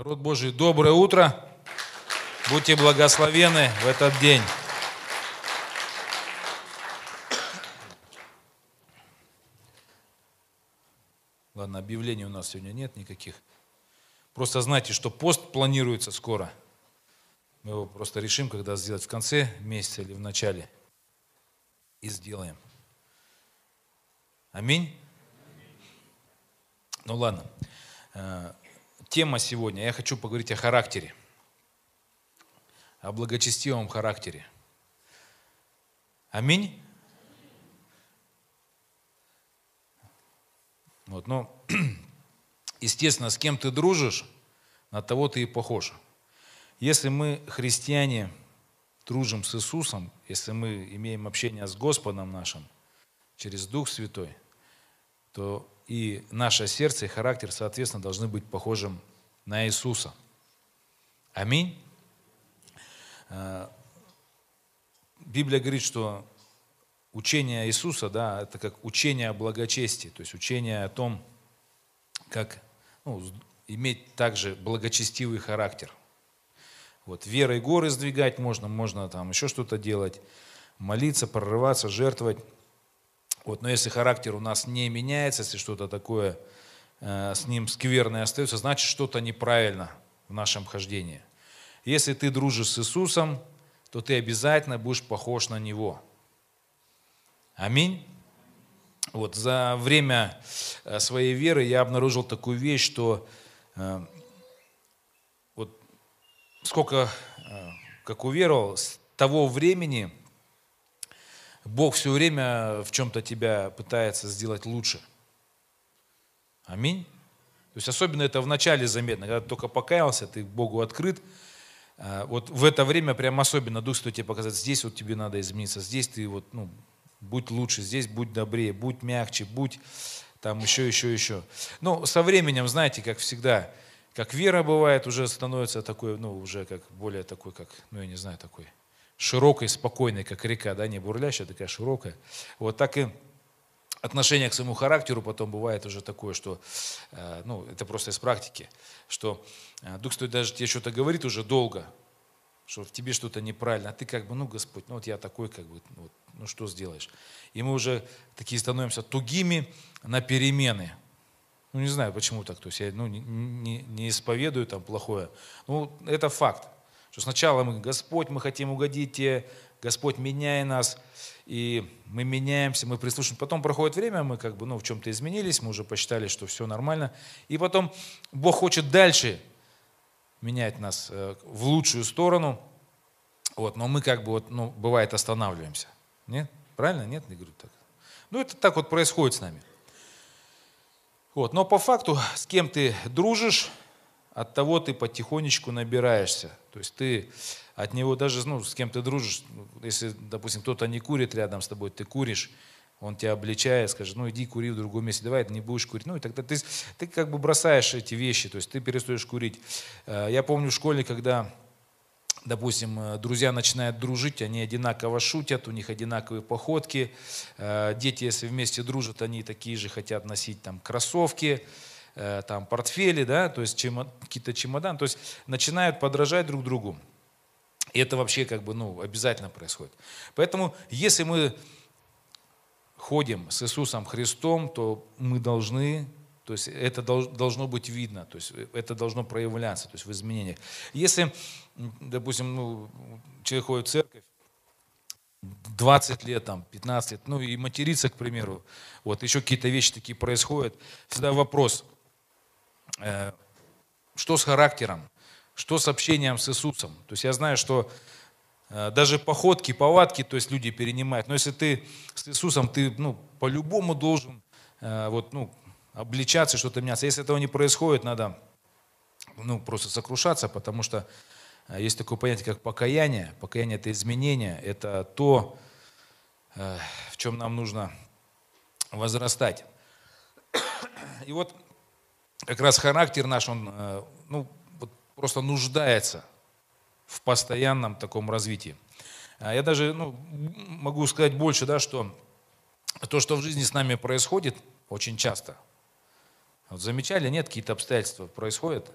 Народ Божий, доброе утро. Будьте благословены в этот день. Ладно, объявлений у нас сегодня нет никаких. Просто знайте, что пост планируется скоро. Мы его просто решим, когда сделать в конце месяца или в начале. И сделаем. Аминь. Ну ладно. Тема сегодня. Я хочу поговорить о характере. О благочестивом характере. Аминь. Вот, но, естественно, с кем ты дружишь, на того ты и похож. Если мы, христиане, дружим с Иисусом, если мы имеем общение с Господом нашим через Дух Святой, то и наше сердце и характер, соответственно, должны быть похожим на Иисуса. Аминь. Э, Библия говорит, что учение Иисуса, да, это как учение о благочестии, то есть учение о том, как ну, иметь также благочестивый характер. Вот, верой горы сдвигать можно, можно там еще что-то делать, молиться, прорываться, жертвовать. Вот, но если характер у нас не меняется, если что-то такое с ним скверное остается, значит что-то неправильно в нашем хождении. Если ты дружишь с Иисусом, то ты обязательно будешь похож на Него. Аминь. Вот, за время э, своей веры я обнаружил такую вещь, что э, вот сколько, э, как уверовал, с того времени Бог все время в чем-то тебя пытается сделать лучше. Аминь. То есть особенно это в начале заметно, когда ты только покаялся, ты Богу открыт. А, вот в это время прям особенно Дух Святой тебе показать, здесь вот тебе надо измениться, здесь ты вот, ну, будь лучше, здесь будь добрее, будь мягче, будь там еще, еще, еще. Ну, со временем, знаете, как всегда, как вера бывает, уже становится такой, ну, уже как более такой, как, ну, я не знаю, такой широкой, спокойной, как река, да, не бурлящая, такая широкая. Вот так и отношение к своему характеру потом бывает уже такое, что, э, ну, это просто из практики, что э, Дух Святой даже тебе что-то говорит уже долго, что в тебе что-то неправильно, а ты как бы, ну, Господь, ну, вот я такой, как бы, ну, вот, ну, что сделаешь? И мы уже такие становимся тугими на перемены. Ну, не знаю, почему так, то есть я, ну, не, не, не исповедую там плохое. Ну, это факт. Что сначала мы, Господь, мы хотим угодить Тебе, Господь, меняй нас, и мы меняемся, мы прислушиваемся. Потом проходит время, мы как бы ну, в чем-то изменились, мы уже посчитали, что все нормально. И потом Бог хочет дальше менять нас э, в лучшую сторону, вот, но мы как бы, вот, ну, бывает, останавливаемся. Нет? Правильно? Нет? Не говорю так. Ну, это так вот происходит с нами. Вот, но по факту, с кем ты дружишь, от того ты потихонечку набираешься. То есть ты от него даже, ну, с кем ты дружишь, если, допустим, кто-то не курит рядом с тобой, ты куришь, он тебя обличает, скажет, ну иди кури в другом месте, давай, не будешь курить. Ну и тогда ты, ты как бы бросаешь эти вещи, то есть ты перестаешь курить. Э, я помню в школе, когда, допустим, э, друзья начинают дружить, они одинаково шутят, у них одинаковые походки. Э, дети, если вместе дружат, они такие же хотят носить там кроссовки, там, портфели, да, то есть какие-то чемоданы, то есть начинают подражать друг другу. И это вообще как бы, ну, обязательно происходит. Поэтому, если мы ходим с Иисусом Христом, то мы должны, то есть это должно быть видно, то есть это должно проявляться, то есть в изменениях. Если, допустим, ну, человек ходит в церковь, 20 лет, там, 15 лет, ну и материться, к примеру, вот еще какие-то вещи такие происходят, всегда вопрос – Э, что с характером, что с общением с Иисусом. То есть я знаю, что э, даже походки, повадки, то есть люди перенимают. Но если ты с Иисусом, ты ну, по-любому должен э, вот, ну, обличаться, что-то меняться. Если этого не происходит, надо ну, просто сокрушаться, потому что есть такое понятие, как покаяние. Покаяние – это изменение, это то, в чем нам нужно возрастать. И вот как раз характер наш, он э, ну, просто нуждается в постоянном таком развитии. А я даже ну, могу сказать больше, да, что то, что в жизни с нами происходит, очень часто. Вот замечали, нет, какие-то обстоятельства происходят,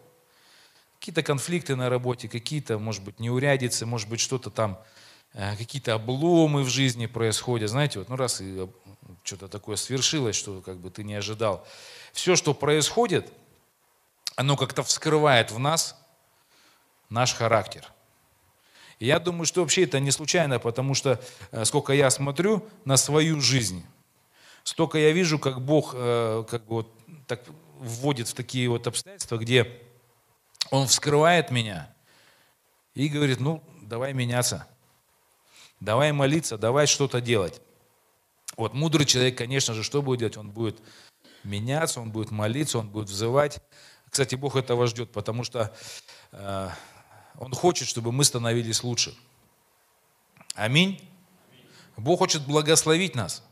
Какие-то конфликты на работе, какие-то, может быть, неурядицы, может быть, что-то там, э, какие-то обломы в жизни происходят. Знаете, вот ну раз и э, что-то такое свершилось, что как бы ты не ожидал. Все, что происходит, оно как-то вскрывает в нас наш характер. И я думаю, что вообще это не случайно, потому что э, сколько я смотрю на свою жизнь, столько я вижу, как Бог э, как бы вот так вводит в такие вот обстоятельства, где Он вскрывает меня и говорит, ну, давай меняться, давай молиться, давай что-то делать. Вот мудрый человек, конечно же, что будет делать? Он будет меняться, он будет молиться, он будет взывать. Кстати, Бог этого ждет, потому что э, Он хочет, чтобы мы становились лучше. Аминь. Бог хочет благословить нас.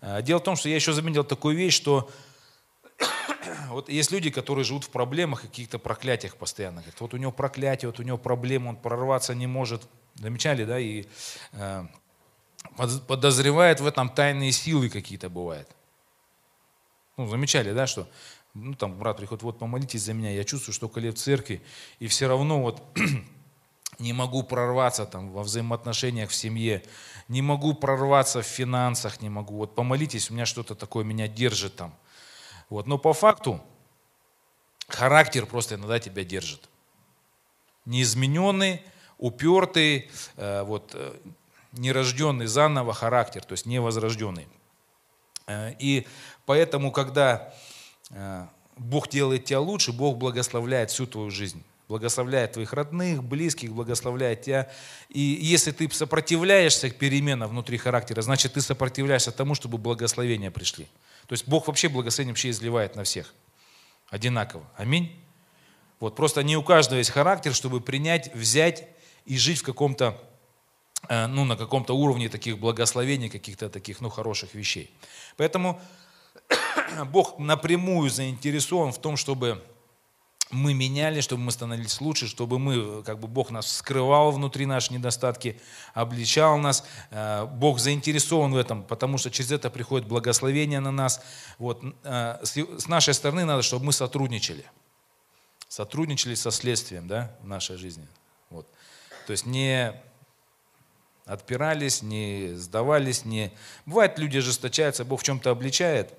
Э, дело в том, что я еще заметил такую вещь, что вот есть люди, которые живут в проблемах и каких-то проклятиях постоянно. Говорят, вот у него проклятие, вот у него проблемы, он прорваться не может. Замечали, да? И э, подозревает в этом тайные силы какие-то бывают. Ну, замечали, да, что ну, там брат приходит, вот помолитесь за меня, я чувствую, что коли в церкви, и все равно вот не могу прорваться там во взаимоотношениях в семье, не могу прорваться в финансах, не могу. Вот помолитесь, у меня что-то такое меня держит там. Вот. Но по факту характер просто иногда тебя держит. Неизмененный, упертый, э, вот, э, нерожденный заново характер, то есть невозрожденный. Э, и поэтому, когда Бог делает тебя лучше, Бог благословляет всю твою жизнь. Благословляет твоих родных, близких, благословляет тебя. И если ты сопротивляешься переменам внутри характера, значит, ты сопротивляешься тому, чтобы благословения пришли. То есть Бог вообще благословение вообще изливает на всех. Одинаково. Аминь. Вот просто не у каждого есть характер, чтобы принять, взять и жить в каком-то Э, ну, на каком-то уровне таких благословений, каких-то таких, ну, хороших вещей. Поэтому Бог напрямую заинтересован в том, чтобы мы меняли, чтобы мы становились лучше, чтобы мы, как бы Бог нас скрывал внутри наши недостатки, обличал нас. Э, Бог заинтересован в этом, потому что через это приходит благословение на нас. Вот. Э, с нашей стороны надо, чтобы мы сотрудничали. Сотрудничали со следствием да, в нашей жизни. Вот. То есть не отпирались, не сдавались, не... Бывает, люди ожесточаются, Бог в чем-то обличает,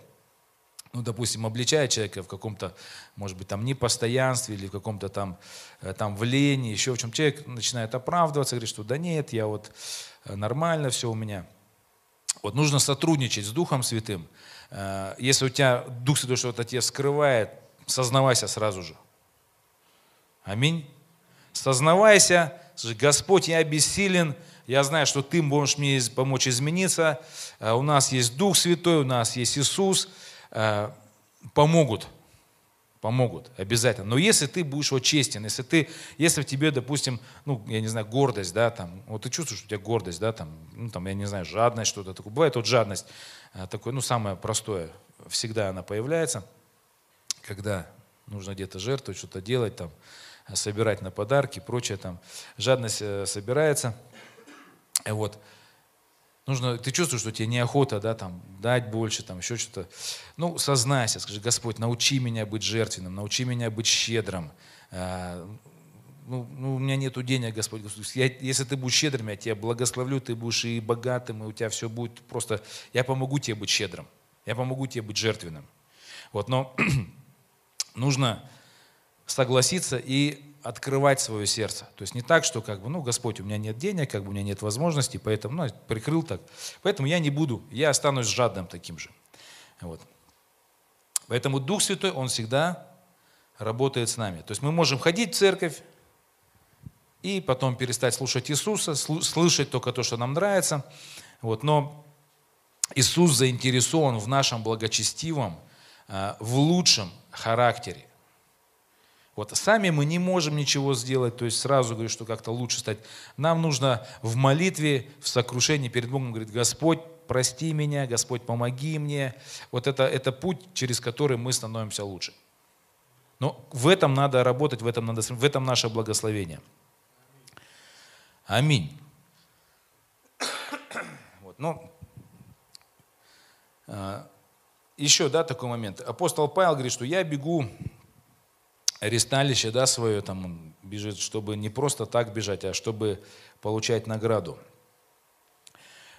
ну, допустим, обличает человека в каком-то, может быть, там непостоянстве или в каком-то там, э, там в лени, еще в чем человек начинает оправдываться, говорит, что да нет, я вот э, нормально все у меня. Вот нужно сотрудничать с Духом Святым. Э, если у тебя Дух Святой что-то тебе скрывает, сознавайся сразу же. Аминь. Сознавайся, Господь, я бессилен, я знаю, что Ты можешь мне помочь измениться. У нас есть Дух Святой, у нас есть Иисус. Э, помогут. Помогут, обязательно. Но если ты будешь вот честен, если ты, если в тебе, допустим, ну, я не знаю, гордость, да, там, вот ты чувствуешь, что у тебя гордость, да, там, ну, там, я не знаю, жадность, что-то такое. Бывает вот жадность, э, такое, ну, самое простое, всегда она появляется, когда нужно где-то жертвовать, что-то делать, там, собирать на подарки, прочее, там, жадность собирается – Э, вот. Нужно, ты чувствуешь, что тебе неохота, да, там, дать больше, там, еще что-то. Ну, сознайся, скажи, Господь, научи меня быть жертвенным, научи меня быть щедрым. А, ну, ну, у меня нету денег, Господь. Я, если ты будешь щедрым, я тебя благословлю, ты будешь и богатым, и у тебя все будет просто... Я помогу тебе быть щедрым, я помогу тебе быть жертвенным. Вот, но нужно согласиться и открывать свое сердце. То есть не так, что как бы, ну, Господь, у меня нет денег, как бы у меня нет возможностей, поэтому, ну, прикрыл так. Поэтому я не буду, я останусь жадным таким же. Вот. Поэтому Дух Святой, Он всегда работает с нами. То есть мы можем ходить в церковь и потом перестать слушать Иисуса, слышать только то, что нам нравится. Вот. Но Иисус заинтересован в нашем благочестивом, э, в лучшем характере. Вот сами мы не можем ничего сделать, то есть сразу говорю, что как-то лучше стать. Нам нужно в молитве, в сокрушении перед Богом говорить, Господь, прости меня, Господь, помоги мне. Вот это, это путь, через который мы становимся лучше. Но в этом надо работать, в этом, надо, в этом наше благословение. Аминь. Вот, ну, а, еще, да, такой момент. Апостол Павел говорит, что я бегу аресталище, да, свое, там, бежит, чтобы не просто так бежать, а чтобы получать награду.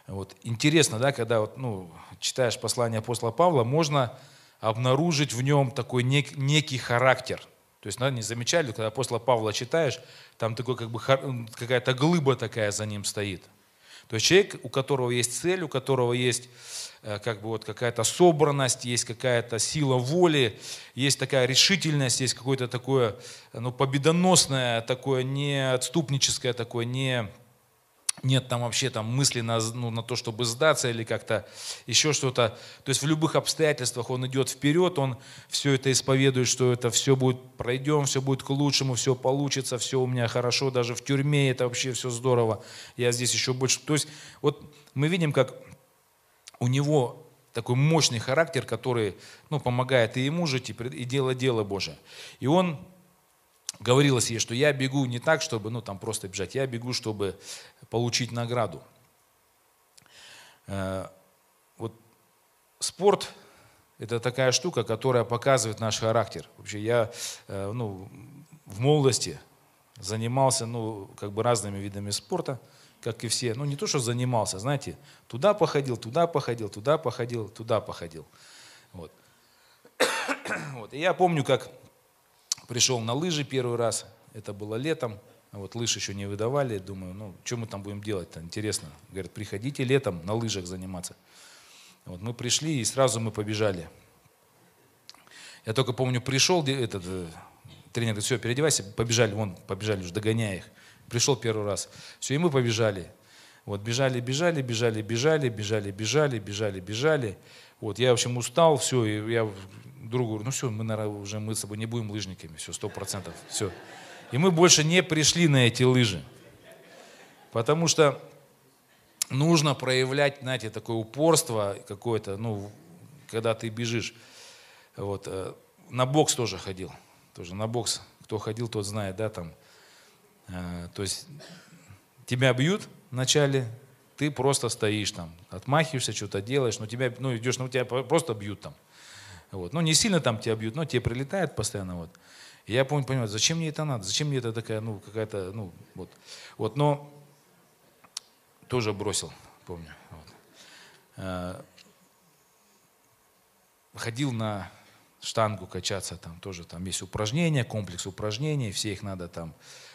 Вот. Интересно, да, когда вот, ну, читаешь послание апостола Павла, можно обнаружить в нем такой нек, некий характер. То есть, да, не замечали, когда апостола Павла читаешь, там такой как бы какая-то глыба такая за ним стоит. То есть человек, у которого есть цель, у которого есть Э, как бы вот какая-то собранность, есть какая-то сила воли, есть такая решительность, есть какое-то такое ну, победоносное, такое неотступническое, такое не нет там вообще там мысли на, ну, на то, чтобы сдаться или как-то еще что-то. То есть в любых обстоятельствах он идет вперед, он все это исповедует, что это все будет, пройдем, все будет к лучшему, все получится, все у меня хорошо, даже в тюрьме это вообще все здорово, я здесь еще больше. То есть вот мы видим, как у него такой мощный характер, который ну, помогает и ему жить, и, делать дело Божие. И он говорил о себе, что я бегу не так, чтобы ну, там просто бежать, я бегу, чтобы получить награду. Э, вот спорт – это такая штука, которая показывает наш характер. Вообще я э, ну, в молодости занимался ну, как бы разными видами спорта – как и все. Ну, не то, что занимался, знаете, туда походил, туда походил, туда походил, туда походил. Вот. вот. И я помню, как пришел на лыжи первый раз, это было летом, вот лыж еще не выдавали, думаю, ну, что мы там будем делать-то, интересно. Говорят, приходите летом на лыжах заниматься. Вот мы пришли, и сразу мы побежали. Я только помню, пришел этот э, тренер говорит, все, переодевайся, побежали, вон, побежали уже, догоняя их. Пришел первый раз. Все, и мы побежали. Вот бежали, бежали, бежали, бежали, бежали, бежали, бежали, бежали. Вот я, в общем, устал, все, и я другу говорю, ну все, мы, наверное, уже мы с собой не будем лыжниками, все, сто процентов, все. И мы больше не пришли на эти лыжи. Потому что нужно проявлять, знаете, такое упорство какое-то, ну, когда ты бежишь. Вот. Э, на бокс тоже ходил. Тоже на бокс. Кто ходил, тот знает, да, там Э, то есть тебя бьют вначале, ты просто стоишь там, отмахиваешься, что-то делаешь, но тебя, ну, идешь, ну, тебя просто бьют там. Вот. Ну, не сильно там тебя бьют, но тебе прилетает постоянно. Вот. И я помню, понимаю, зачем мне это надо, зачем мне это такая, ну, какая-то, ну, вот. Вот, но тоже бросил, помню. Вот. Э, ходил на штангу качаться, там тоже там есть упражнения, комплекс упражнений, все их надо там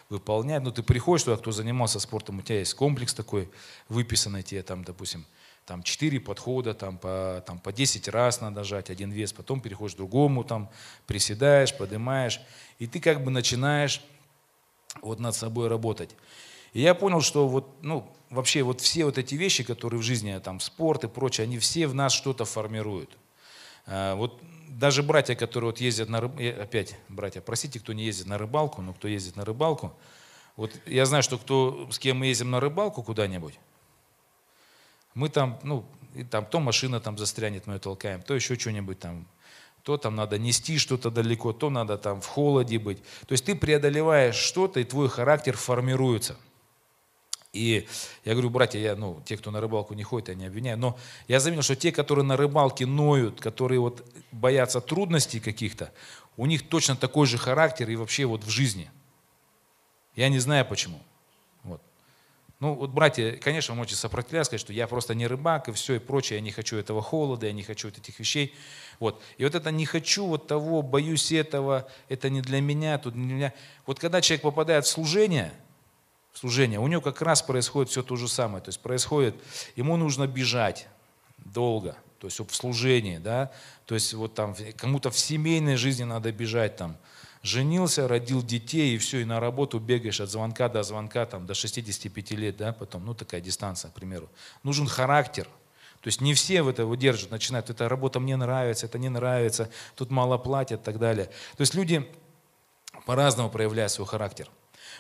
выполнять. Но ну, ты приходишь туда, кто занимался спортом, у тебя есть комплекс такой, выписанный тебе там, допустим, там 4 подхода, там по, там по 10 раз надо жать один вес, потом переходишь к другому, там приседаешь, поднимаешь, и ты как бы начинаешь вот над собой работать. И я понял, что вот, ну, вообще вот все вот эти вещи, которые в жизни, там, спорт и прочее, они все в нас что-то формируют. А, вот даже братья, которые вот ездят на рыбалку, опять, братья, простите, кто не ездит на рыбалку, но кто ездит на рыбалку, вот я знаю, что кто, с кем мы ездим на рыбалку куда-нибудь, мы там, ну, и там то машина там застрянет, мы ее толкаем, то еще что-нибудь там, то там надо нести что-то далеко, то надо там в холоде быть. То есть ты преодолеваешь что-то, и твой характер формируется – и я говорю, братья, я, ну, те, кто на рыбалку не ходит, я не обвиняю, но я заметил, что те, которые на рыбалке ноют, которые вот боятся трудностей каких-то, у них точно такой же характер и вообще вот в жизни. Я не знаю почему. Ну, вот, братья, конечно, можете сопротивляться, сказать, что я просто не рыбак и все и прочее, я не хочу этого холода, я не хочу вот этих вещей. Вот. И вот это не хочу вот того, боюсь этого, это не для меня, тут не для меня. Вот когда человек попадает в служение – служение, у него как раз происходит все то же самое. То есть происходит, ему нужно бежать долго, то есть в служении, да, то есть вот там кому-то в семейной жизни надо бежать там, женился, родил детей, и все, и на работу бегаешь от звонка до звонка, там, до 65 лет, да, потом, ну, такая дистанция, к примеру. Нужен характер. То есть не все в это выдерживают, начинают, эта работа мне нравится, это не нравится, тут мало платят и так далее. То есть люди по-разному проявляют свой характер.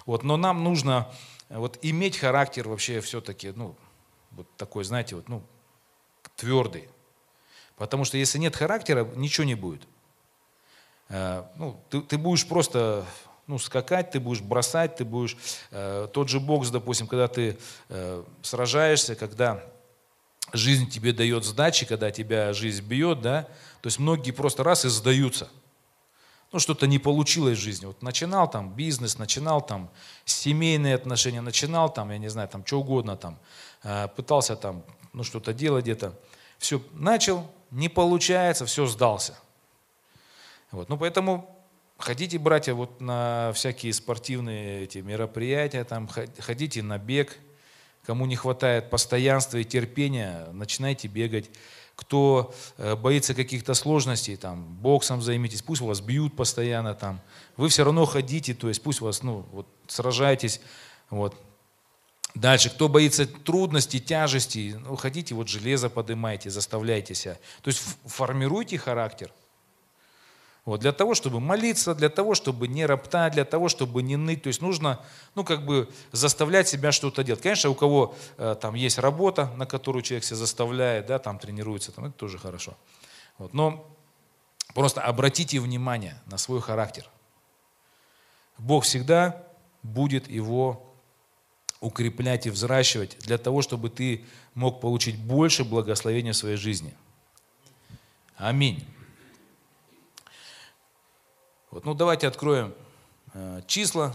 Вот, но нам нужно вот, иметь характер вообще все-таки, ну, вот такой, знаете, вот, ну, твердый. Потому что если нет характера, ничего не будет. Э, ну, ты, ты будешь просто ну, скакать, ты будешь бросать, ты будешь... Э, тот же бокс, допустим, когда ты э, сражаешься, когда жизнь тебе дает сдачи, когда тебя жизнь бьет, да, то есть многие просто раз и сдаются – ну, что-то не получилось в жизни. Вот начинал там бизнес, начинал там семейные отношения, начинал там, я не знаю, там что угодно там, э, пытался там, ну, что-то делать где-то. Все, начал, не получается, все, сдался. Вот, ну, поэтому ходите, братья, вот на всякие спортивные эти мероприятия, там, ходите на бег, кому не хватает постоянства и терпения, начинайте бегать. Кто э, боится каких-то сложностей, там, боксом займитесь, пусть вас бьют постоянно, там, вы все равно ходите, то есть пусть вас, ну, вот, сражайтесь, вот. Дальше, кто боится трудностей, тяжестей, ну, ходите, вот железо поднимайте, заставляйте себя. То есть формируйте характер – вот, для того, чтобы молиться, для того, чтобы не роптать, для того, чтобы не ныть. То есть нужно, ну, как бы заставлять себя что-то делать. Конечно, у кого э, там есть работа, на которую человек себя заставляет, да, там тренируется, там, это тоже хорошо. Вот, но просто обратите внимание на свой характер. Бог всегда будет его укреплять и взращивать для того, чтобы ты мог получить больше благословения в своей жизни. Аминь. Вот, ну давайте откроем э, числа.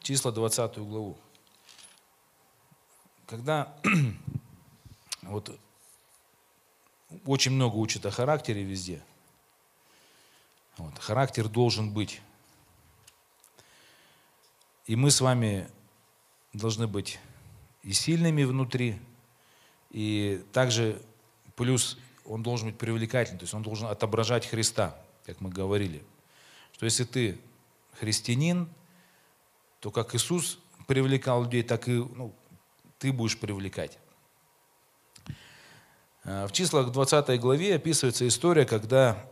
Числа 20 главу. Когда вот очень много учат о характере везде. Вот, характер должен быть и мы с вами должны быть и сильными внутри, и также плюс он должен быть привлекательным, то есть он должен отображать Христа, как мы говорили. Что если ты христианин, то как Иисус привлекал людей, так и ну, ты будешь привлекать. А, в числах 20 главе описывается история, когда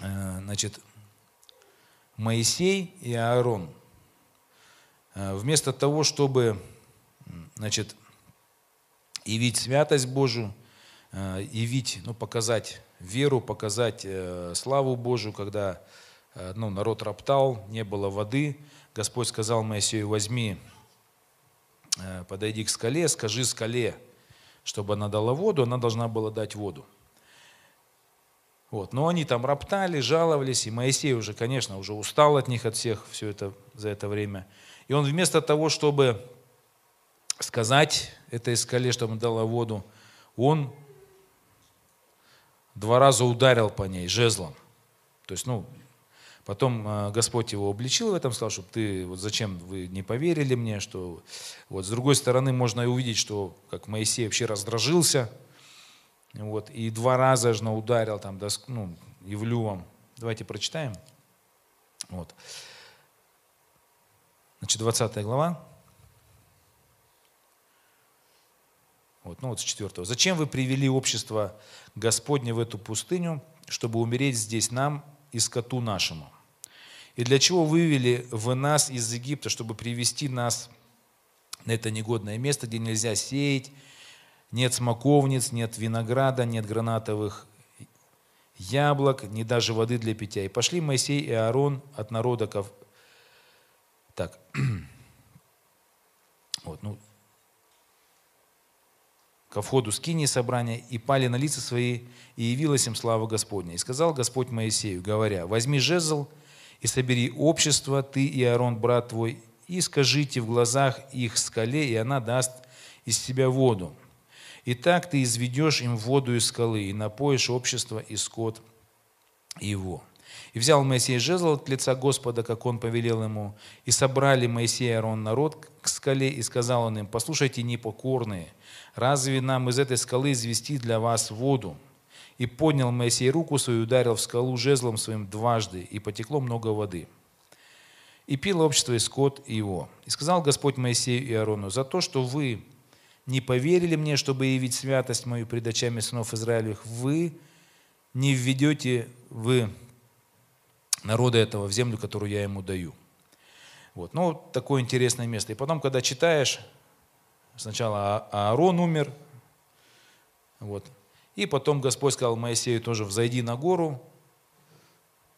э, значит, Моисей и Аарон – вместо того, чтобы значит, явить святость Божию, э, явить, ну, показать веру, показать э, славу Божию, когда ну, народ роптал, не было воды, Господь сказал Моисею, возьми, подойди к скале, скажи скале, чтобы она дала воду, она должна была дать воду. Вот. Но они там роптали, жаловались, и Моисей уже, конечно, уже устал от них, от всех все это за это время. И он вместо того, чтобы сказать этой скале, чтобы дала воду, он два раза ударил по ней жезлом. То есть, ну, потом э, Господь его обличил в этом, сказал, чтобы ты, вот зачем вы не поверили мне, что вот с другой стороны можно и увидеть, что как Моисей вообще раздражился, вот, и два раза же ударил там, ну, Евлювом. Давайте прочитаем. Вот. Значит, 20 глава. Вот, ну вот с 4. «Зачем вы привели общество Господне в эту пустыню, чтобы умереть здесь нам и скоту нашему? И для чего вывели вы нас из Египта, чтобы привести нас на это негодное место, где нельзя сеять, нет смоковниц, нет винограда, нет гранатовых яблок, ни даже воды для питья. И пошли Моисей и Аарон от народа так. Вот, ну, ко входу скини собрания, и пали на лица свои, и явилась им слава Господня. И сказал Господь Моисею, говоря, возьми жезл и собери общество, ты и Аарон, брат твой, и скажите в глазах их скале, и она даст из себя воду. И так ты изведешь им воду из скалы, и напоишь общество и скот его. И взял Моисей жезл от лица Господа, как он повелел ему, и собрали Моисей и Аарон народ к скале, и сказал он им, послушайте, непокорные, разве нам из этой скалы извести для вас воду? И поднял Моисей руку свою, ударил в скалу жезлом своим дважды, и потекло много воды. И пил общество и скот его. И сказал Господь Моисею и Аарону, за то, что вы не поверили мне, чтобы явить святость мою пред очами сынов Израилевых, вы не введете вы народа этого в землю, которую я ему даю. Вот. Ну, такое интересное место. И потом, когда читаешь, сначала а-, Аарон умер, вот. и потом Господь сказал Моисею тоже, взойди на гору,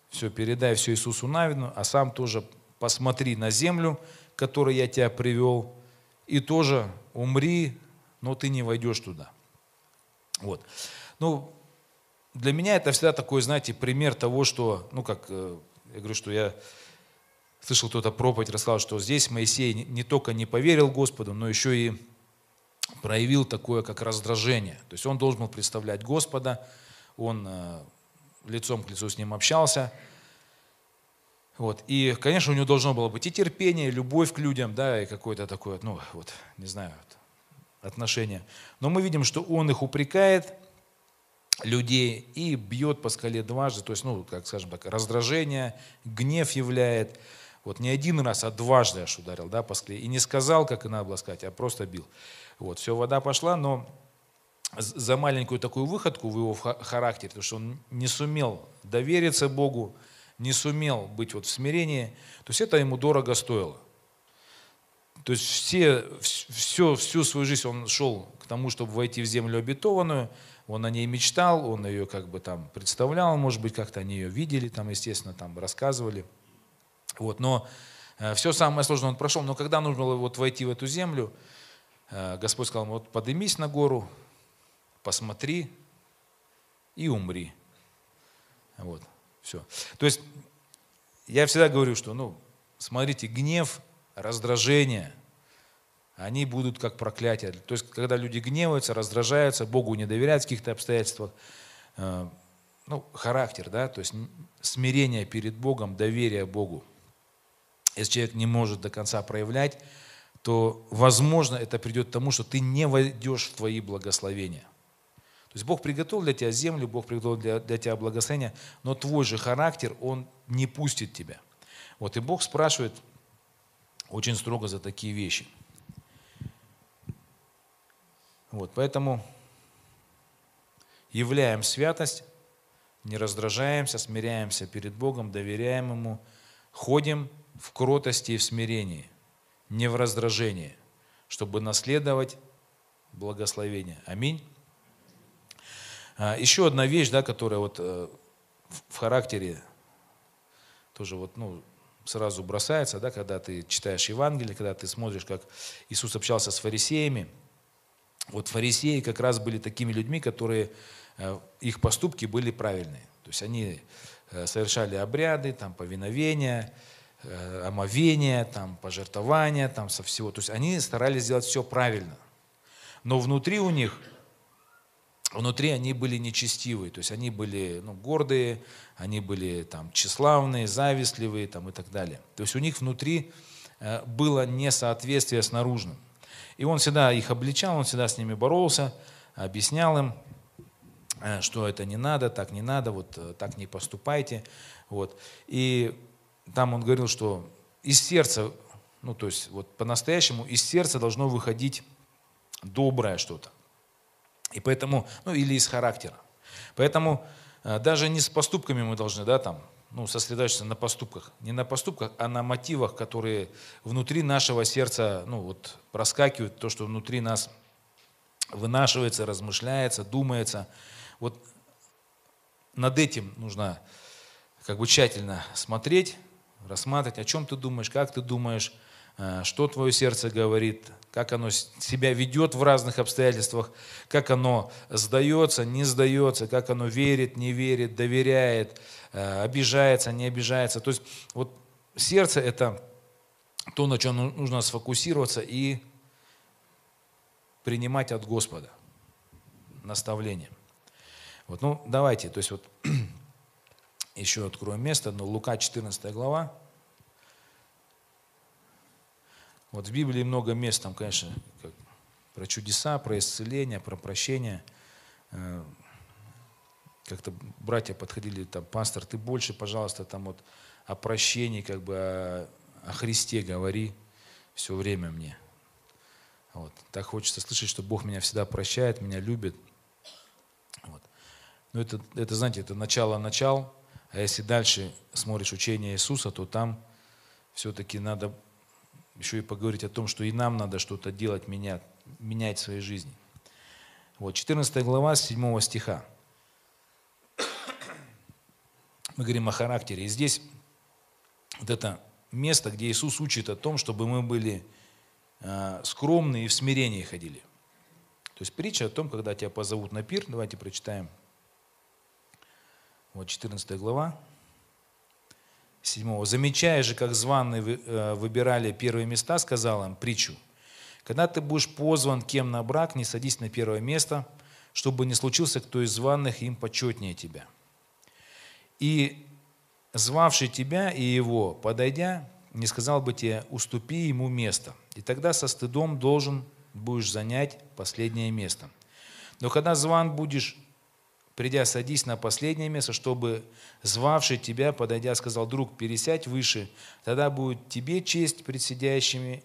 все, передай все Иисусу Навину, а сам тоже посмотри на землю, к которой я тебя привел, и тоже умри, но ты не войдешь туда. Вот. Ну, для меня это всегда такой, знаете, пример того, что, ну, как, э, я говорю, что я слышал кто-то проповедь, рассказал, что здесь Моисей не только не поверил Господу, но еще и проявил такое, как раздражение. То есть он должен был представлять Господа, он э, лицом к лицу с ним общался. Вот. И, конечно, у него должно было быть и терпение, и любовь к людям, да, и какое-то такое, ну, вот, не знаю, отношение. Но мы видим, что он их упрекает, людей, и бьет по скале дважды, то есть, ну, как скажем так, раздражение, гнев являет. Вот не один раз, а дважды аж ударил, да, по скале. И не сказал, как и надо было сказать, а просто бил. Вот, все, вода пошла, но за маленькую такую выходку в его характере, потому что он не сумел довериться Богу, не сумел быть вот в смирении, то есть это ему дорого стоило. То есть все, все, всю свою жизнь он шел к тому, чтобы войти в землю обетованную, он о ней мечтал, он ее как бы там представлял, может быть, как-то они ее видели, там, естественно, там рассказывали. Вот, но э, все самое сложное он прошел, но когда нужно было вот войти в эту землю, э, Господь сказал, вот поднимись на гору, посмотри и умри. Вот, все. То есть я всегда говорю, что, ну, смотрите, гнев, раздражение, они будут как проклятие. То есть, когда люди гневаются, раздражаются, Богу не доверяют в каких-то обстоятельствах, э, ну, характер, да, то есть смирение перед Богом, доверие Богу. Если человек не может до конца проявлять, то, возможно, это придет к тому, что ты не войдешь в твои благословения – то есть Бог приготовил для тебя землю, Бог приготовил для, для тебя благословение, но твой же характер, он не пустит тебя. Вот и Бог спрашивает очень строго за такие вещи. Вот, поэтому являем святость, не раздражаемся, смиряемся перед Богом, доверяем Ему, ходим в кротости и в смирении, не в раздражении, чтобы наследовать благословение. Аминь. А, еще одна вещь, да, которая вот э, в характере тоже вот, ну, сразу бросается, да, когда ты читаешь Евангелие, когда ты смотришь, как Иисус общался с фарисеями. Вот фарисеи как раз были такими людьми, которые, э, их поступки были правильные. То есть они э, совершали обряды, там, повиновения, омовения, там, пожертвования, там, со всего. То есть они старались сделать все правильно. Но внутри у них внутри они были нечестивые, то есть они были ну, гордые, они были там, тщеславные, завистливые там, и так далее. То есть у них внутри э, было несоответствие с наружным. И он всегда их обличал, он всегда с ними боролся, объяснял им, э, что это не надо, так не надо, вот э, так не поступайте. Вот. И там он говорил, что из сердца, ну то есть вот по-настоящему из сердца должно выходить доброе что-то. И поэтому, ну или из характера. Поэтому э, даже не с поступками мы должны, да, там, ну, сосредоточиться на поступках. Не на поступках, а на мотивах, которые внутри нашего сердца, ну, вот, проскакивают, то, что внутри нас вынашивается, размышляется, думается. Вот над этим нужно как бы тщательно смотреть, рассматривать, о чем ты думаешь, как ты думаешь, э, что твое сердце говорит, как оно себя ведет в разных обстоятельствах, как оно сдается, не сдается, как оно верит, не верит, доверяет, э, обижается, не обижается. То есть вот сердце – это то, на чем нужно сфокусироваться и принимать от Господа наставление. Вот, ну, давайте, то есть вот еще откроем место, но Лука 14 глава, Вот в Библии много мест, там, конечно, как, про чудеса, про исцеление, про прощение. Э, как-то братья подходили, там, пастор, ты больше, пожалуйста, там вот о прощении, как бы о, о Христе говори все время мне. Вот. Так хочется слышать, что Бог меня всегда прощает, меня любит. Вот. Но это, это, знаете, это начало-начал, а если дальше смотришь учение Иисуса, то там все-таки надо еще и поговорить о том, что и нам надо что-то делать, менять, менять в своей жизни. Вот, 14 глава, 7 стиха. Мы говорим о характере. И здесь вот это место, где Иисус учит о том, чтобы мы были э, скромны и в смирении ходили. То есть притча о том, когда тебя позовут на пир, давайте прочитаем. Вот 14 глава, 7. «Замечая же, как званые э, выбирали первые места, сказал им притчу. Когда ты будешь позван кем на брак, не садись на первое место, чтобы не случился кто из званых им почетнее тебя. И звавший тебя и его, подойдя, не сказал бы тебе, уступи ему место. И тогда со стыдом должен будешь занять последнее место. Но когда зван будешь, придя, садись на последнее место, чтобы звавший тебя, подойдя, сказал, друг, пересядь выше, тогда будет тебе честь пред сидящими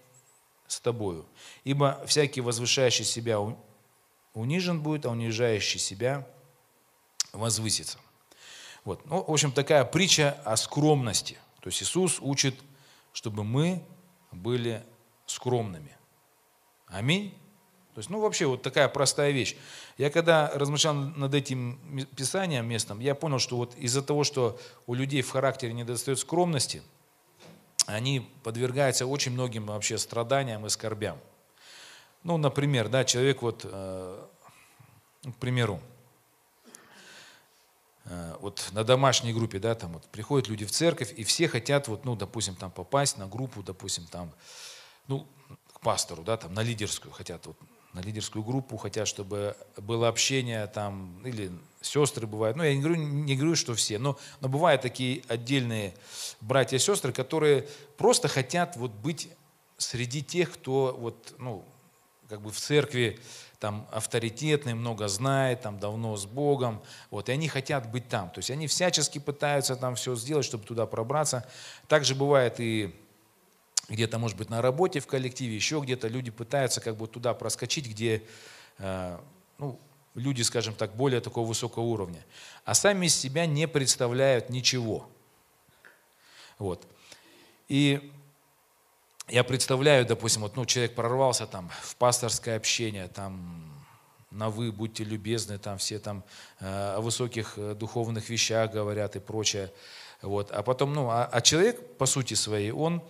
с тобою. Ибо всякий возвышающий себя унижен будет, а унижающий себя возвысится. Вот. Ну, в общем, такая притча о скромности. То есть Иисус учит, чтобы мы были скромными. Аминь. Есть, ну, вообще, вот такая простая вещь. Я когда размышлял над этим писанием местом, я понял, что вот из-за того, что у людей в характере недостает скромности, они подвергаются очень многим вообще страданиям и скорбям. Ну, например, да, человек вот, э, к примеру, э, вот на домашней группе, да, там вот приходят люди в церковь, и все хотят, вот, ну, допустим, там попасть на группу, допустим, там, ну, к пастору, да, там, на лидерскую хотят вот на лидерскую группу, хотят, чтобы было общение там, или сестры бывают. Ну, я не говорю, не говорю что все, но, но бывают такие отдельные братья и сестры, которые просто хотят вот быть среди тех, кто вот, ну, как бы в церкви там авторитетный, много знает, там давно с Богом, вот, и они хотят быть там. То есть они всячески пытаются там все сделать, чтобы туда пробраться. Также бывает и где-то, может быть, на работе, в коллективе, еще где-то люди пытаются как бы туда проскочить, где э, ну, люди, скажем так, более такого высокого уровня, а сами из себя не представляют ничего. Вот. И я представляю, допустим, вот, ну, человек прорвался там в пасторское общение, там на вы, будьте любезны, там все там э, о высоких э, духовных вещах говорят и прочее. Вот. А потом, ну, а, а человек, по сути своей, он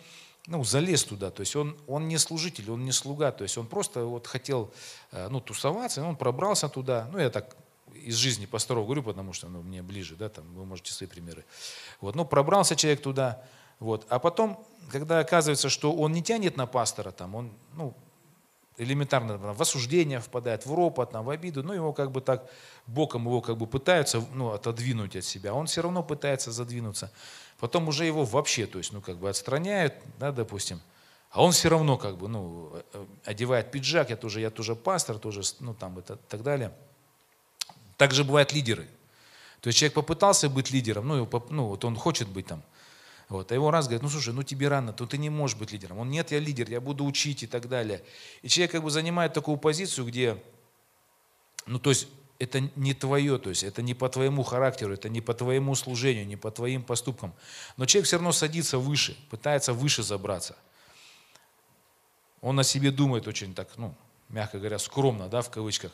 ну, залез туда. То есть он, он не служитель, он не слуга. То есть он просто вот хотел э, ну, тусоваться, и он пробрался туда. Ну, я так из жизни пасторов говорю, потому что ну, мне ближе, да, там вы можете свои примеры. Вот, ну, пробрался человек туда, вот. А потом, когда оказывается, что он не тянет на пастора, там, он, ну, элементарно там, в осуждение впадает, в ропот, там, в обиду, ну, его как бы так, боком его как бы пытаются ну, отодвинуть от себя, он все равно пытается задвинуться. Потом уже его вообще, то есть, ну, как бы отстраняют, да, допустим, а он все равно как бы, ну, э, одевает пиджак, я тоже, я тоже пастор, тоже, ну, там, и так далее. Также бывают лидеры. То есть человек попытался быть лидером, ну, ну вот он хочет быть там, вот, а его раз говорит, ну слушай, ну тебе рано, то ты не можешь быть лидером. Он, нет, я лидер, я буду учить и так далее. И человек как бы занимает такую позицию, где, ну то есть это не твое, то есть это не по твоему характеру, это не по твоему служению, не по твоим поступкам. Но человек все равно садится выше, пытается выше забраться. Он о себе думает очень так, ну, мягко говоря, скромно, да, в кавычках.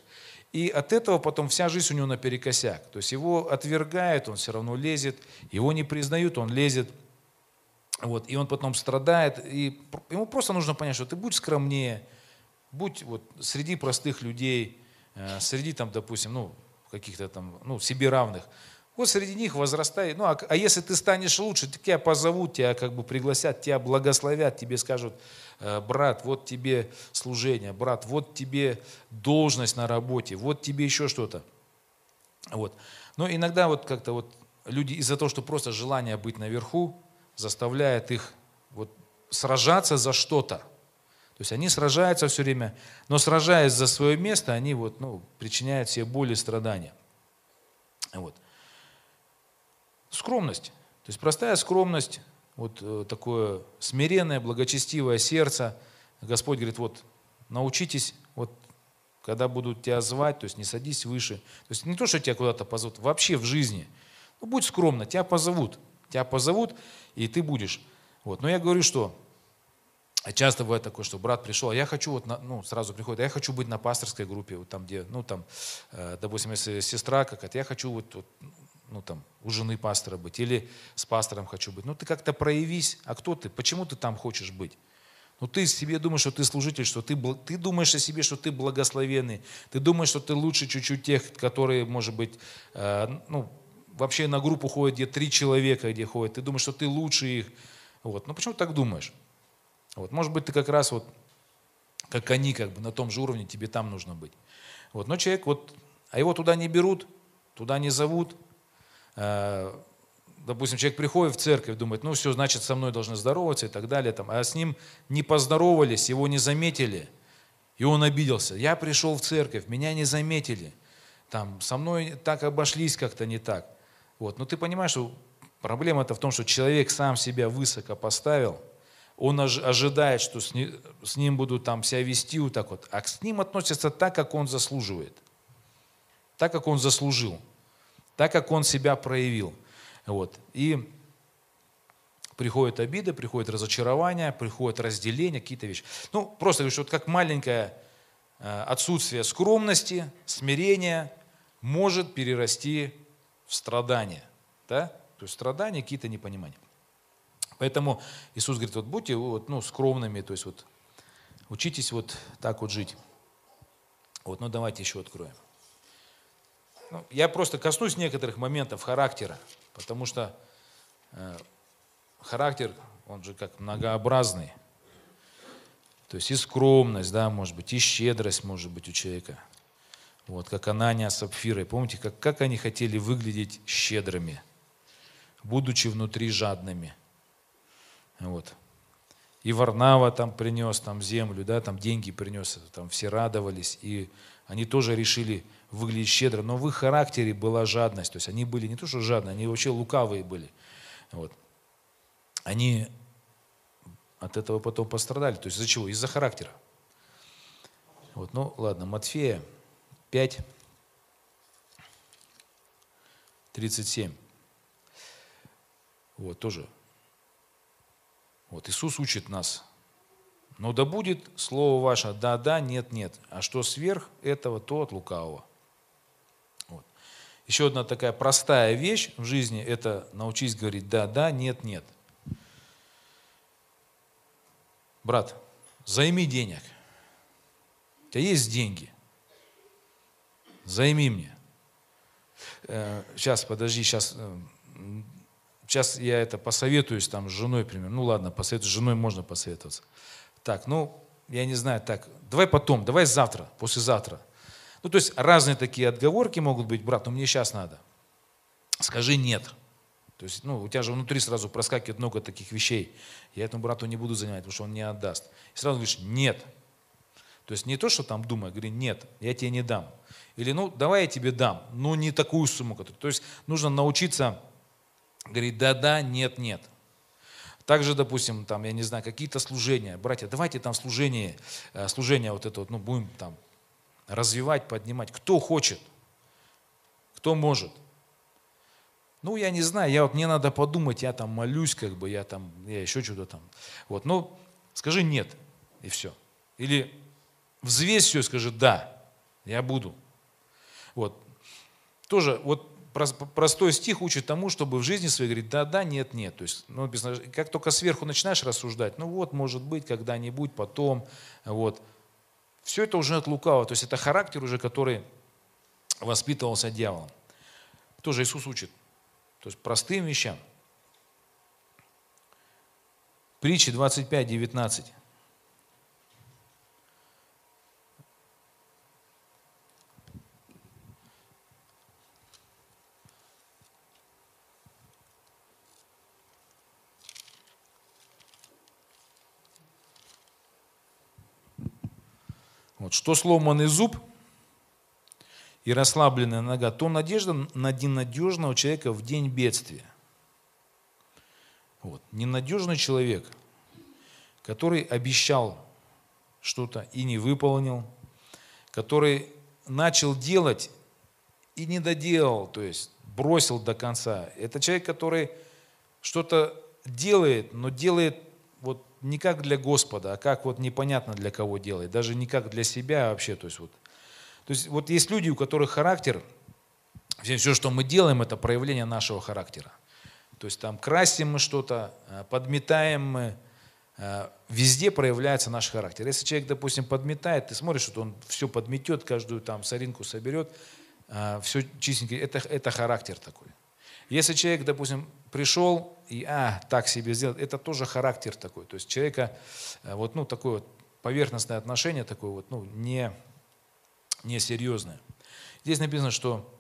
И от этого потом вся жизнь у него наперекосяк. То есть его отвергают, он все равно лезет, его не признают, он лезет. Вот, и он потом страдает. И ему просто нужно понять, что ты будь скромнее, будь вот среди простых людей, среди там, допустим, ну, каких-то там, ну, себе равных, вот среди них возрастай. Ну, а, а если ты станешь лучше, тебя позовут, тебя как бы пригласят, тебя благословят, тебе скажут, «Э, брат, вот тебе служение, брат, вот тебе должность на работе, вот тебе еще что-то. Вот. Но иногда вот как-то вот люди из-за того, что просто желание быть наверху, заставляет их вот сражаться за что-то. То есть они сражаются все время, но сражаясь за свое место, они вот, ну, причиняют себе боль и страдания. Вот. Скромность. То есть простая скромность, вот э, такое смиренное, благочестивое сердце. Господь говорит, вот научитесь, вот когда будут тебя звать, то есть не садись выше. То есть не то, что тебя куда-то позовут, вообще в жизни. Ну, будь скромно, тебя позовут. Тебя позовут, и ты будешь. Вот. Но я говорю, что а часто бывает такое, что брат пришел, а я хочу, вот, на, ну, сразу приходит, а я хочу быть на пасторской группе, вот там, где, ну, там, э, допустим, если сестра какая-то, я хочу вот, вот ну там, у жены пастора быть, или с пастором хочу быть. Ну ты как-то проявись, а кто ты, почему ты там хочешь быть? Ну ты себе думаешь, что ты служитель, что ты, ты думаешь о себе, что ты благословенный, ты думаешь, что ты лучше чуть-чуть тех, которые, может быть, э, ну, вообще на группу ходят, где три человека, где ходят, ты думаешь, что ты лучше их. Вот. Ну почему ты так думаешь? Вот. Может быть, ты как раз вот, как они, как бы на том же уровне, тебе там нужно быть. Вот. Но человек вот, а его туда не берут, туда не зовут, Э, допустим, человек приходит в церковь, думает, ну все, значит, со мной должны здороваться и так далее, там, а с ним не поздоровались, его не заметили, и он обиделся. Я пришел в церковь, меня не заметили, там, со мной так обошлись как-то не так. Вот. Но ты понимаешь, что проблема-то в том, что человек сам себя высоко поставил, он ожидает, что с ним, с ним будут там себя вести вот так вот, а с ним относятся так, как он заслуживает, так, как он заслужил так как он себя проявил. Вот. И приходит обида, приходит разочарование, приходит разделение, какие-то вещи. Ну, просто говорю, вот как маленькое э, отсутствие скромности, смирения может перерасти в страдания. Да? То есть страдания, какие-то непонимания. Поэтому Иисус говорит, вот будьте вот, ну, скромными, то есть вот учитесь вот так вот жить. Вот, ну давайте еще откроем. Ну, я просто коснусь некоторых моментов характера, потому что э, характер, он же как многообразный. То есть и скромность, да, может быть, и щедрость может быть у человека. Вот, как Анания с Сапфирой. Помните, как, как они хотели выглядеть щедрыми, будучи внутри жадными. Вот. И Варнава там принес там землю, да, там деньги принес, там все радовались, и они тоже решили выглядеть щедро, но в их характере была жадность. То есть они были не то, что жадные, они вообще лукавые были. Вот. Они от этого потом пострадали. То есть из-за чего? Из-за характера. Вот, ну ладно, Матфея 5, 37. Вот, тоже. Вот, Иисус учит нас но да будет слово ваше да-да, нет-нет. А что сверх этого, то от лукавого. Вот. Еще одна такая простая вещь в жизни – это научись говорить да-да, нет-нет. Брат, займи денег. У тебя есть деньги? Займи мне. Сейчас, э, подожди, сейчас, сейчас я это посоветуюсь там с женой, примерно. Ну ладно, посоветуюсь, с женой можно посоветоваться. Так, ну, я не знаю, так, давай потом, давай завтра, послезавтра. Ну, то есть разные такие отговорки могут быть, брат, но мне сейчас надо. Скажи нет. То есть, ну, у тебя же внутри сразу проскакивает много таких вещей. Я этому брату не буду занимать, потому что он не отдаст. И сразу говоришь, нет. То есть не то, что там думай, говори, нет, я тебе не дам. Или, ну, давай я тебе дам, но не такую сумму. Которую... То есть нужно научиться говорить, да-да, нет-нет. Также, допустим, там, я не знаю, какие-то служения. Братья, давайте там служение, э, служение вот это вот, ну, будем там развивать, поднимать. Кто хочет, кто может. Ну, я не знаю, я вот, мне надо подумать, я там молюсь, как бы, я там, я еще что-то там. Вот, ну, скажи нет, и все. Или взвесь все, скажи да, я буду. Вот. Тоже, вот простой стих учит тому, чтобы в жизни своей говорить да, да, нет, нет. То есть, ну, как только сверху начинаешь рассуждать, ну вот, может быть, когда-нибудь, потом, вот. Все это уже от лукавого, то есть это характер уже, который воспитывался дьяволом. Тоже Иисус учит. То есть простым вещам. Притчи 25, 19. Вот, что сломанный зуб и расслабленная нога, то надежда на ненадежного человека в день бедствия. Вот. Ненадежный человек, который обещал что-то и не выполнил, который начал делать и не доделал, то есть бросил до конца. Это человек, который что-то делает, но делает вот не как для Господа, а как вот непонятно для кого делает, даже не как для себя вообще. То есть вот, то есть вот есть люди, у которых характер все, что мы делаем, это проявление нашего характера. То есть там красим мы что-то, э, подметаем мы, э, везде проявляется наш характер. Если человек, допустим, подметает, ты смотришь, что он все подметет, каждую там соринку соберет, э, все чистенько, это, это характер такой. Если человек, допустим, пришел и, а, так себе сделал, это тоже характер такой. То есть человека, вот, ну, такое вот поверхностное отношение такое вот, ну, не, не серьезное. Здесь написано, что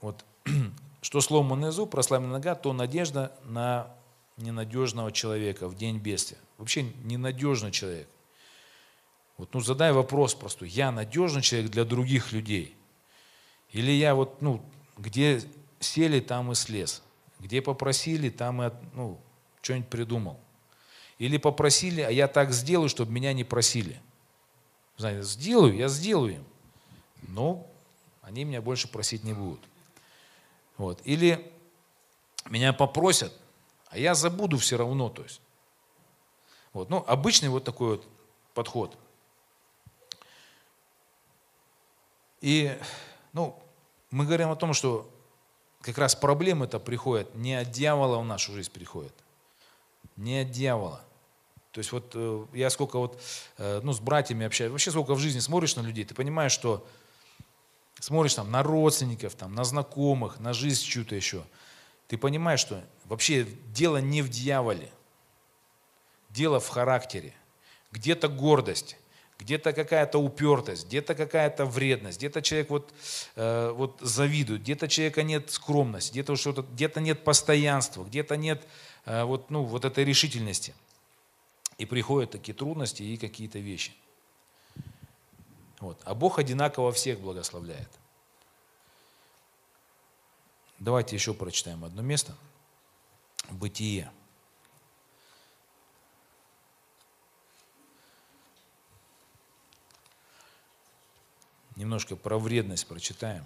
Вот, что сломанный зуб, прославленная нога, то надежда на ненадежного человека в день бедствия. Вообще ненадежный человек. Вот, ну, задай вопрос просто. Я надежный человек для других людей? Или я вот, ну, где сели, там и слез. Где попросили, там и, ну, что-нибудь придумал. Или попросили, а я так сделаю, чтобы меня не просили. Знаете, сделаю, я сделаю им. Но они меня больше просить не будут. Вот. Или меня попросят, а я забуду все равно. То есть. Вот. Ну, обычный вот такой вот подход. И ну, мы говорим о том, что как раз проблемы-то приходят не от дьявола в нашу жизнь приходят. Не от дьявола. То есть вот э, я сколько вот, э, ну, с братьями общаюсь, вообще сколько в жизни смотришь на людей, ты понимаешь, что смотришь там на родственников, там, на знакомых, на жизнь чью-то еще, ты понимаешь, что вообще дело не в дьяволе, дело в характере. Где-то гордость, где-то какая-то упертость, где-то какая-то вредность, где-то человек вот, э, вот завидует, где-то человека нет скромности, где-то что-то, где-то нет постоянства, где-то нет э, вот, ну, вот этой решительности. И приходят такие трудности и какие-то вещи – вот. А Бог одинаково всех благословляет. Давайте еще прочитаем одно место. Бытие. Немножко про вредность прочитаем.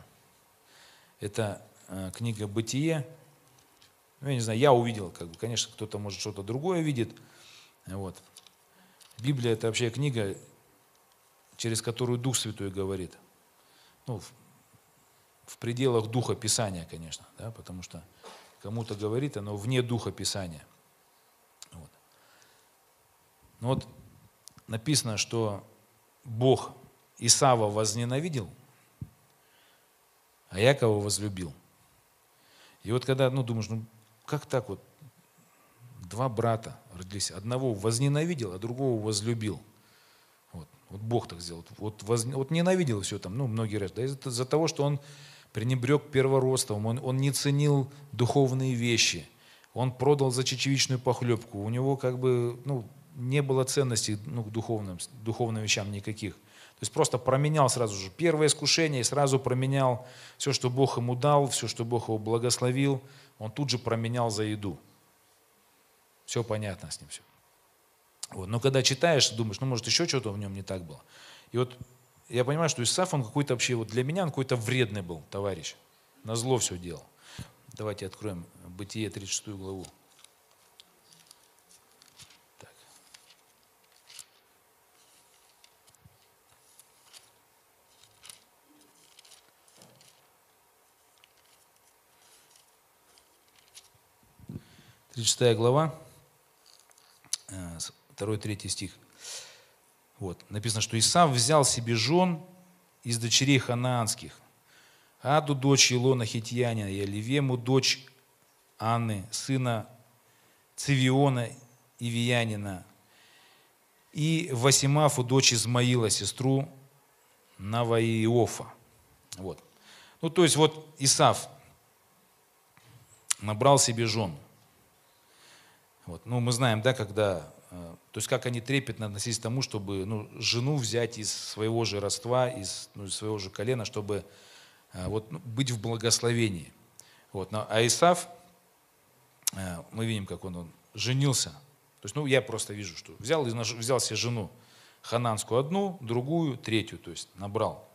Это э, книга «Бытие». Ну, я не знаю, я увидел, как бы, конечно, кто-то может что-то другое видит. Вот. Библия – это вообще книга через которую Дух Святой говорит. Ну, в, в пределах Духа Писания, конечно, да, потому что кому-то говорит оно вне Духа Писания. Вот. Но вот написано, что Бог Исава возненавидел, а Якова возлюбил. И вот когда, ну, думаешь, ну, как так вот, два брата родились, одного возненавидел, а другого возлюбил – вот Бог так сделал. Вот, воз, вот ненавидел все там, ну, многие раз. Да, из-за того, что он пренебрег первородством, он, он не ценил духовные вещи, он продал за чечевичную похлебку, у него как бы, ну, не было ценностей ну, к духовным, духовным вещам никаких. То есть просто променял сразу же первое искушение и сразу променял все, что Бог ему дал, все, что Бог его благословил, он тут же променял за еду. Все понятно с ним все. Вот. Но когда читаешь, думаешь, ну, может, еще что-то в нем не так было. И вот я понимаю, что Исаф, он какой-то вообще, вот для меня он какой-то вредный был товарищ. На зло все делал. Давайте откроем Бытие 36 главу. 36 глава, э, 2-3 стих. Вот. Написано, что Исав взял себе жен из дочерей ханаанских. Аду, дочь Илона Хитьянина, и Оливему, дочь Анны, сына Цивиона и Виянина, и Васимафу, дочь Измаила, сестру Наваиофа. Вот. Ну, то есть вот Исав набрал себе жен. Вот. Ну, мы знаем, да, когда Э, то есть как они трепетно относились к тому, чтобы ну, жену взять из своего же родства, из, ну, из своего же колена, чтобы э, вот, ну, быть в благословении. Вот. А Исав, э, мы видим, как он, он женился. То есть, ну, я просто вижу, что взял, взял себе жену, хананскую одну, другую, третью, то есть набрал.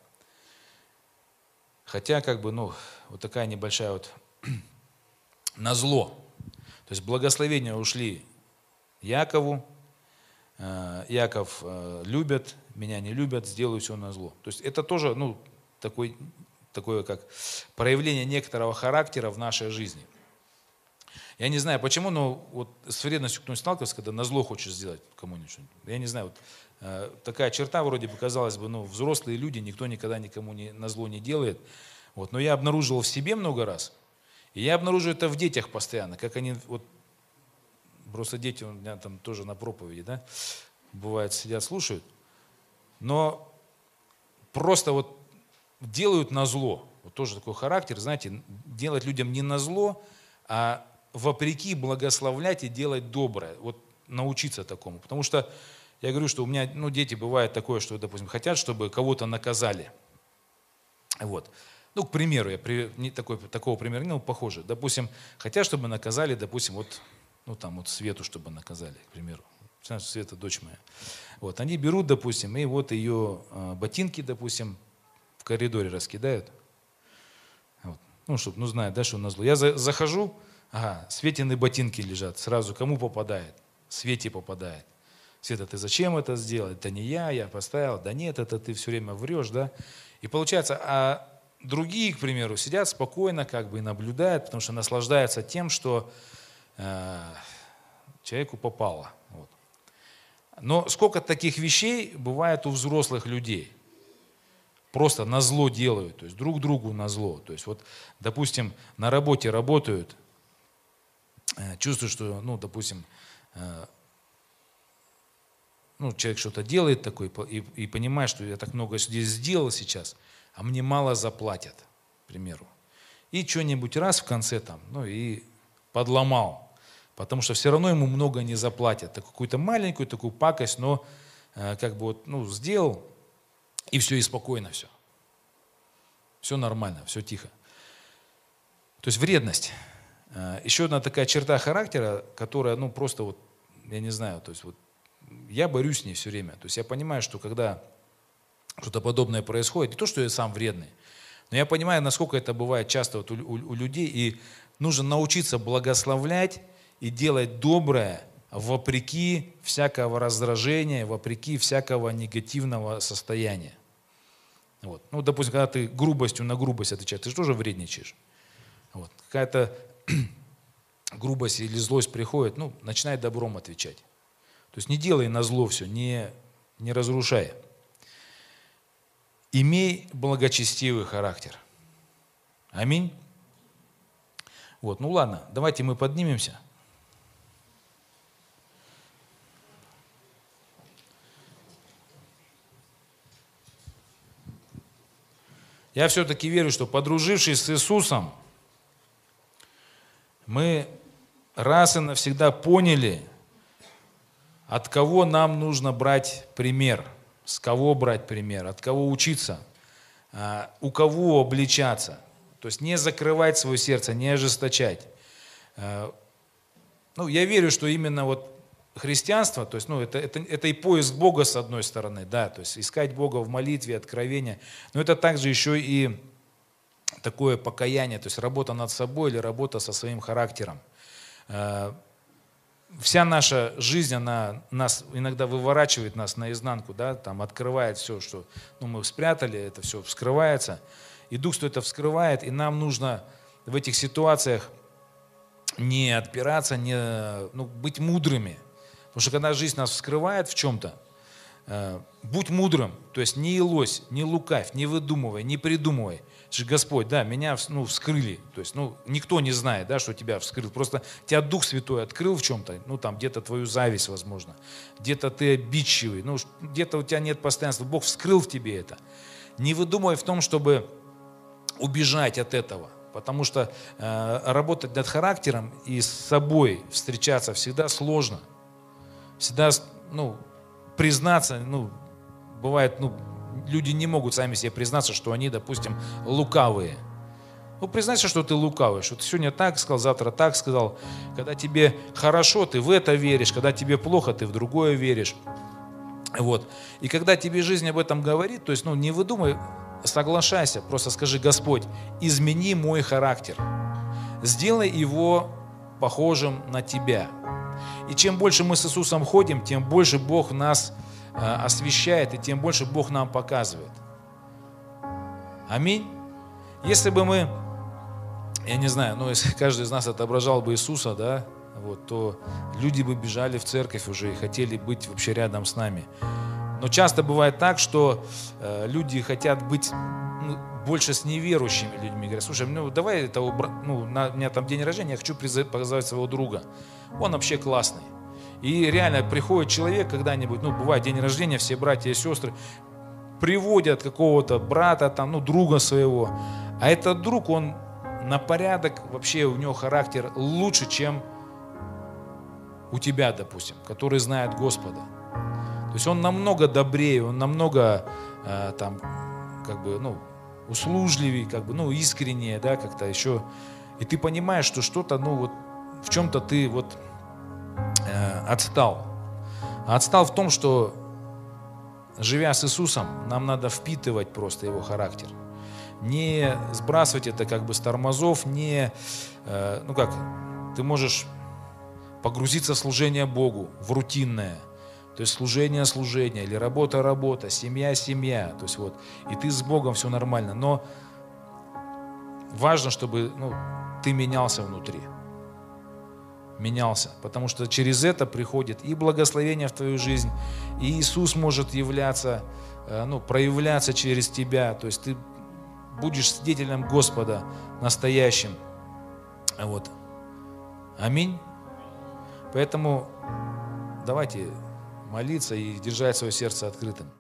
Хотя, как бы, ну, вот такая небольшая вот на зло. То есть благословения ушли Якову, э, Яков э, любят, меня не любят, сделаю все на зло. То есть это тоже ну, такой, такое как проявление некоторого характера в нашей жизни. Я не знаю почему, но вот с вредностью кто-нибудь сталкивался, когда на зло хочешь сделать кому-нибудь. Я не знаю, вот, э, такая черта вроде бы казалось бы, ну, взрослые люди, никто никогда никому не, на зло не делает. Вот, но я обнаруживал в себе много раз, и я обнаруживаю это в детях постоянно, как они, вот, просто дети у меня там тоже на проповеди, да, бывает сидят, слушают, но просто вот делают на зло. Вот тоже такой характер, знаете, делать людям не на зло, а вопреки благословлять и делать доброе. Вот научиться такому. Потому что я говорю, что у меня, ну, дети бывает такое, что, допустим, хотят, чтобы кого-то наказали. Вот. Ну, к примеру, я при, не такой, такого примера, ну, похоже. Допустим, хотят, чтобы наказали, допустим, вот, ну, там, вот Свету, чтобы наказали, к примеру. Знаешь, Света, дочь моя. Вот, они берут, допустим, и вот ее э, ботинки, допустим, в коридоре раскидают. Вот. Ну, чтобы, ну, знают, да, что на зло. Я за, захожу, Ага, Светины ботинки лежат. Сразу кому попадает? Свете попадает. Света, ты зачем это сделал? Это не я, я поставил. Да нет, это ты все время врешь, да? И получается, а другие, к примеру, сидят спокойно как бы и наблюдают, потому что наслаждаются тем, что э, человеку попало. Вот. Но сколько таких вещей бывает у взрослых людей? Просто на зло делают, то есть друг другу на зло. То есть вот, допустим, на работе работают, Э, чувствую, что, ну, допустим, э, ну, человек что-то делает такой и, и понимает, что я так много здесь сделал сейчас, а мне мало заплатят, к примеру. И что-нибудь раз в конце там, ну и подломал, потому что все равно ему много не заплатят. Так какую-то маленькую такую пакость, но э, как бы вот, ну, сделал, и все, и спокойно все. Все нормально, все тихо. То есть вредность. Э, Еще одна такая черта характера, которая, ну, просто вот, я не знаю, то есть вот я борюсь с ней все время. То есть я понимаю, что когда что-то подобное происходит, не то, что я сам вредный, но я понимаю, насколько это бывает часто вот у, у, у людей, и нужно научиться благословлять и делать доброе вопреки всякого раздражения, вопреки всякого негативного состояния. Вот. Ну, допустим, когда ты грубостью на грубость отвечаешь, ты же тоже вредничаешь. Вот. Какая-то грубость или злость приходит, ну, начинай добром отвечать. То есть не делай на зло все, не, не разрушай. Имей благочестивый характер. Аминь. Вот, ну ладно, давайте мы поднимемся. Я все-таки верю, что подружившись с Иисусом, мы раз и навсегда поняли, от кого нам нужно брать пример, с кого брать пример, от кого учиться, а, у кого обличаться. То есть не закрывать свое сердце, не ожесточать. А, ну, я верю, что именно вот христианство, то есть, ну, это, это, это и поиск Бога с одной стороны, да, то есть искать Бога в молитве, откровения, но это также еще и такое покаяние, то есть работа над собой или работа со своим характером. Вся наша жизнь, она нас иногда выворачивает нас наизнанку, да, там открывает все, что ну, мы спрятали, это все вскрывается. И Дух что это вскрывает, и нам нужно в этих ситуациях не отпираться, не, ну, быть мудрыми. Потому что когда жизнь нас вскрывает в чем-то, будь мудрым, то есть не лось, не лукавь, не выдумывай, не придумывай – же Господь, да, меня ну, вскрыли. То есть, ну, никто не знает, да, что тебя вскрыл. Просто тебя Дух Святой открыл в чем-то, ну, там, где-то твою зависть, возможно. Где-то ты обидчивый, ну, где-то у тебя нет постоянства. Бог вскрыл в тебе это. Не выдумывай в том, чтобы убежать от этого. Потому что э, работать над характером и с собой встречаться всегда сложно. Всегда, ну, признаться, ну, бывает, ну, люди не могут сами себе признаться, что они, допустим, лукавые. Ну, признайся, что ты лукавый, что ты сегодня так сказал, завтра так сказал. Когда тебе хорошо, ты в это веришь, когда тебе плохо, ты в другое веришь. Вот. И когда тебе жизнь об этом говорит, то есть, ну, не выдумай, соглашайся, просто скажи, Господь, измени мой характер, сделай его похожим на Тебя. И чем больше мы с Иисусом ходим, тем больше Бог нас э, освещает, и тем больше Бог нам показывает. Аминь. Если бы мы, я не знаю, ну если каждый из нас отображал бы Иисуса, да, вот, то люди бы бежали в церковь уже и хотели быть вообще рядом с нами. Но часто бывает так, что э, люди хотят быть ну, больше с неверующими людьми. Говорят, слушай, ну давай это ну, на, у меня там день рождения, я хочу позвать своего друга. Он вообще классный. И реально приходит человек когда-нибудь, ну бывает день рождения, все братья и сестры приводят какого-то брата, там, ну друга своего. А этот друг, он на порядок, вообще у него характер лучше, чем у тебя, допустим, который знает Господа. Есть он намного добрее, он намного э, там, как бы, ну, услужливее, как бы, ну, искреннее, да, как-то еще. И ты понимаешь, что что-то, ну, вот в чем-то ты вот э, отстал. Отстал в том, что живя с Иисусом, нам надо впитывать просто его характер. Не сбрасывать это как бы с тормозов, не, э, ну как, ты можешь погрузиться в служение Богу, в рутинное. То есть служение, служение, или работа, работа, семья, семья. То есть вот, и ты с Богом все нормально. Но важно, чтобы ну, ты менялся внутри. Менялся. Потому что через это приходит и благословение в твою жизнь, и Иисус может являться, э, ну, проявляться через тебя. То есть ты будешь свидетелем Господа настоящим. Вот. Аминь. Поэтому давайте молиться и держать свое сердце открытым.